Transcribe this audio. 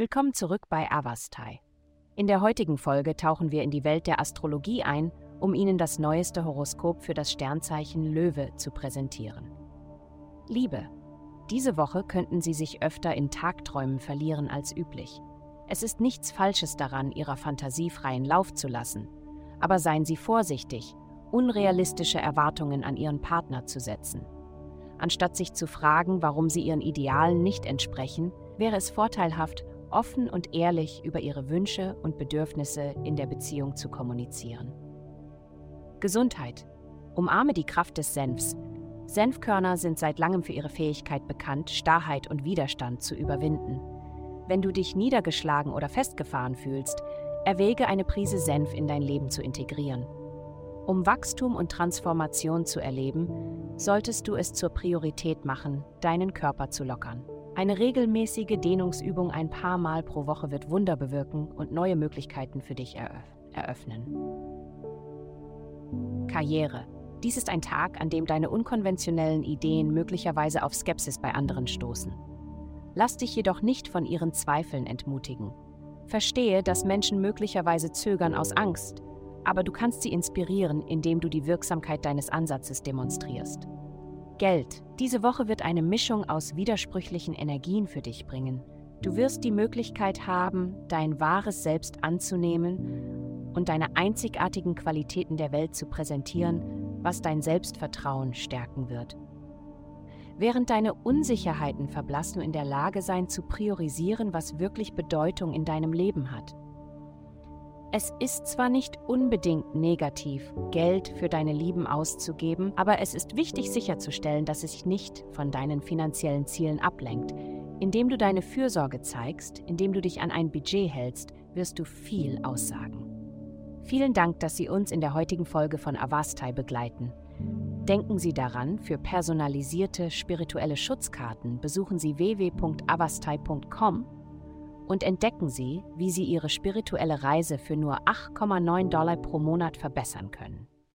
Willkommen zurück bei Avastai. In der heutigen Folge tauchen wir in die Welt der Astrologie ein, um Ihnen das neueste Horoskop für das Sternzeichen Löwe zu präsentieren. Liebe. Diese Woche könnten Sie sich öfter in Tagträumen verlieren als üblich. Es ist nichts Falsches daran, Ihrer Fantasie freien Lauf zu lassen. Aber seien Sie vorsichtig, unrealistische Erwartungen an Ihren Partner zu setzen. Anstatt sich zu fragen, warum Sie Ihren Idealen nicht entsprechen, wäre es vorteilhaft, offen und ehrlich über ihre Wünsche und Bedürfnisse in der Beziehung zu kommunizieren. Gesundheit. Umarme die Kraft des Senfs. Senfkörner sind seit langem für ihre Fähigkeit bekannt, Starrheit und Widerstand zu überwinden. Wenn du dich niedergeschlagen oder festgefahren fühlst, erwäge eine Prise Senf in dein Leben zu integrieren. Um Wachstum und Transformation zu erleben, solltest du es zur Priorität machen, deinen Körper zu lockern. Eine regelmäßige Dehnungsübung ein paar Mal pro Woche wird Wunder bewirken und neue Möglichkeiten für dich eröffnen. Karriere. Dies ist ein Tag, an dem deine unkonventionellen Ideen möglicherweise auf Skepsis bei anderen stoßen. Lass dich jedoch nicht von ihren Zweifeln entmutigen. Verstehe, dass Menschen möglicherweise zögern aus Angst, aber du kannst sie inspirieren, indem du die Wirksamkeit deines Ansatzes demonstrierst. Geld. Diese Woche wird eine Mischung aus widersprüchlichen Energien für dich bringen. Du wirst die Möglichkeit haben, dein wahres Selbst anzunehmen und deine einzigartigen Qualitäten der Welt zu präsentieren, was dein Selbstvertrauen stärken wird. Während deine Unsicherheiten verblasst du in der Lage sein zu priorisieren, was wirklich Bedeutung in deinem Leben hat. Es ist zwar nicht unbedingt negativ, Geld für deine Lieben auszugeben, aber es ist wichtig sicherzustellen, dass es sich nicht von deinen finanziellen Zielen ablenkt. Indem du deine Fürsorge zeigst, indem du dich an ein Budget hältst, wirst du viel aussagen. Vielen Dank, dass Sie uns in der heutigen Folge von Avastai begleiten. Denken Sie daran, für personalisierte spirituelle Schutzkarten besuchen Sie www.avastai.com und entdecken Sie, wie Sie Ihre spirituelle Reise für nur 8,9 Dollar pro Monat verbessern können.